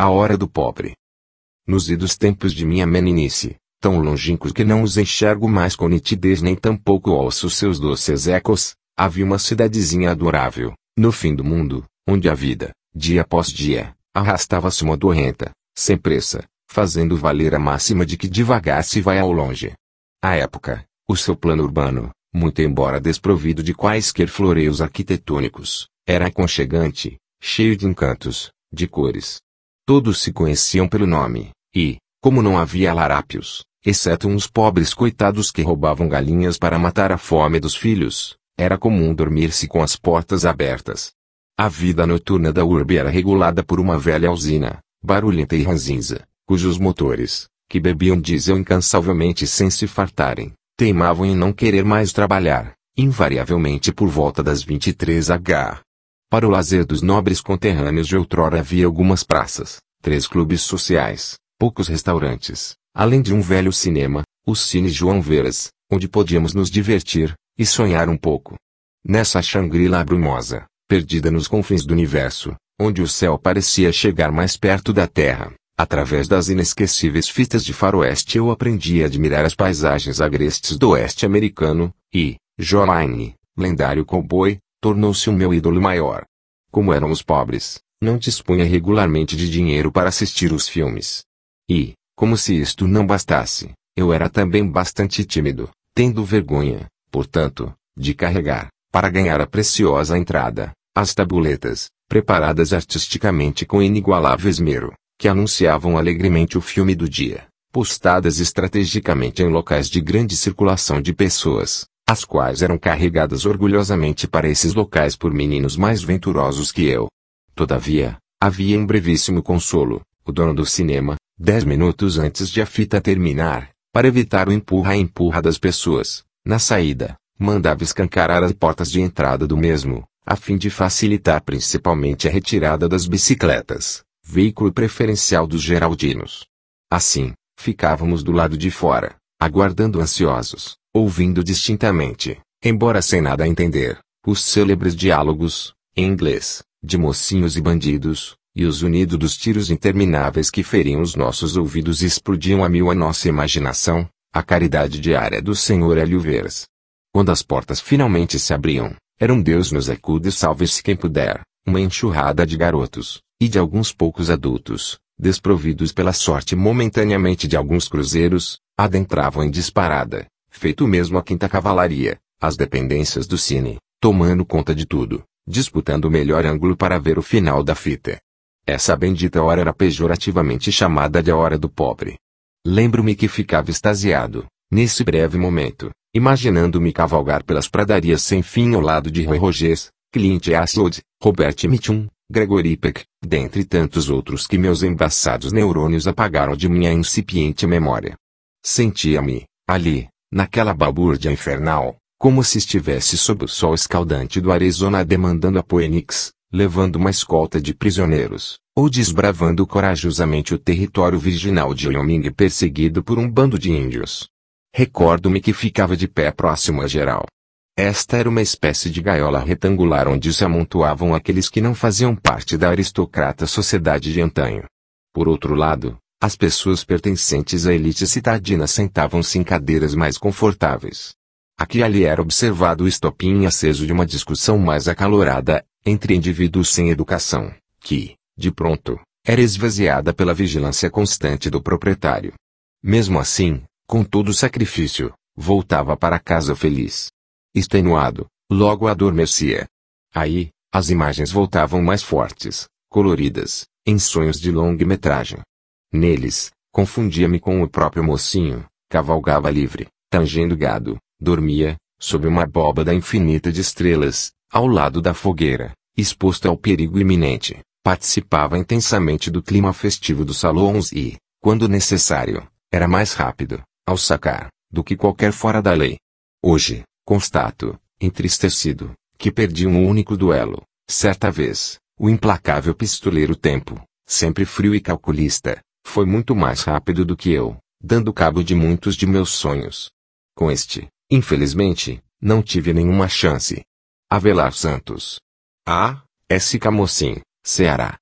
A hora do pobre. Nos idos tempos de minha meninice, tão longínquos que não os enxergo mais com nitidez nem tampouco ouço seus doces ecos, havia uma cidadezinha adorável, no fim do mundo, onde a vida, dia após dia, arrastava-se modorrenta, sem pressa, fazendo valer a máxima de que devagar se vai ao longe. À época, o seu plano urbano, muito embora desprovido de quaisquer floreios arquitetônicos, era aconchegante, cheio de encantos, de cores. Todos se conheciam pelo nome, e, como não havia larápios, exceto uns pobres coitados que roubavam galinhas para matar a fome dos filhos, era comum dormir-se com as portas abertas. A vida noturna da urbe era regulada por uma velha usina, barulhenta e ranzinza, cujos motores, que bebiam diesel incansavelmente sem se fartarem, teimavam em não querer mais trabalhar, invariavelmente por volta das 23 h. Para o lazer dos nobres conterrâneos de outrora havia algumas praças, três clubes sociais, poucos restaurantes, além de um velho cinema, o Cine João Veras, onde podíamos nos divertir, e sonhar um pouco. Nessa Xangri-La brumosa, perdida nos confins do universo, onde o céu parecia chegar mais perto da terra, Através das inesquecíveis fitas de faroeste eu aprendi a admirar as paisagens agrestes do oeste americano, e, Jolaine, lendário cowboy, tornou-se o meu ídolo maior. Como éramos pobres, não dispunha regularmente de dinheiro para assistir os filmes. E, como se isto não bastasse, eu era também bastante tímido, tendo vergonha, portanto, de carregar, para ganhar a preciosa entrada, as tabuletas, preparadas artisticamente com inigualável esmero, que anunciavam alegremente o filme do dia, postadas estrategicamente em locais de grande circulação de pessoas, as quais eram carregadas orgulhosamente para esses locais por meninos mais venturosos que eu. Todavia, havia um brevíssimo consolo, o dono do cinema, dez minutos antes de a fita terminar, para evitar o empurra-empurra das pessoas, na saída, mandava escancarar as portas de entrada do mesmo, a fim de facilitar principalmente a retirada das bicicletas veículo preferencial dos Geraldinos. Assim, ficávamos do lado de fora, aguardando ansiosos, ouvindo distintamente, embora sem nada a entender, os célebres diálogos, em inglês, de mocinhos e bandidos, e os unidos dos tiros intermináveis que feriam os nossos ouvidos e explodiam a mil a nossa imaginação, a caridade diária do Senhor Hélio Veras. Quando as portas finalmente se abriam, era um Deus nos acude salve-se quem puder, uma enxurrada de garotos, e de alguns poucos adultos, desprovidos pela sorte momentaneamente de alguns cruzeiros, adentravam em disparada, feito mesmo a quinta cavalaria, as dependências do cine, tomando conta de tudo, disputando o melhor ângulo para ver o final da fita. Essa bendita hora era pejorativamente chamada de a hora do pobre. Lembro-me que ficava extasiado, nesse breve momento, imaginando-me cavalgar pelas pradarias sem fim ao lado de Roy Rogers, Clint Eastwood, Robert Mitchum, Gregory Peck, dentre tantos outros que meus embaçados neurônios apagaram de minha incipiente memória. Sentia-me, ali, naquela balbúrdia infernal, como se estivesse sob o sol escaldante do Arizona demandando a Phoenix, levando uma escolta de prisioneiros, ou desbravando corajosamente o território virginal de Wyoming perseguido por um bando de índios. Recordo-me que ficava de pé próximo a geral, esta era uma espécie de gaiola retangular onde se amontoavam aqueles que não faziam parte da aristocrata sociedade de antanho. Por outro lado, as pessoas pertencentes à elite citadina sentavam-se em cadeiras mais confortáveis. Aqui e ali era observado o estopim aceso de uma discussão mais acalorada, entre indivíduos sem educação, que, de pronto, era esvaziada pela vigilância constante do proprietário. Mesmo assim, com todo o sacrifício, voltava para casa feliz extenuado, logo adormecia. Aí, as imagens voltavam mais fortes, coloridas, em sonhos de longa-metragem. Neles, confundia-me com o próprio mocinho, cavalgava livre, tangendo gado, dormia, sob uma abóbada infinita de estrelas, ao lado da fogueira, exposto ao perigo iminente, participava intensamente do clima festivo dos salões e, quando necessário, era mais rápido, ao sacar, do que qualquer fora da lei. Hoje, Constato, entristecido, que perdi um único duelo. Certa vez, o implacável pistoleiro Tempo, sempre frio e calculista, foi muito mais rápido do que eu, dando cabo de muitos de meus sonhos. Com este, infelizmente, não tive nenhuma chance. Avelar Santos. A. S. Camocim, Ceará.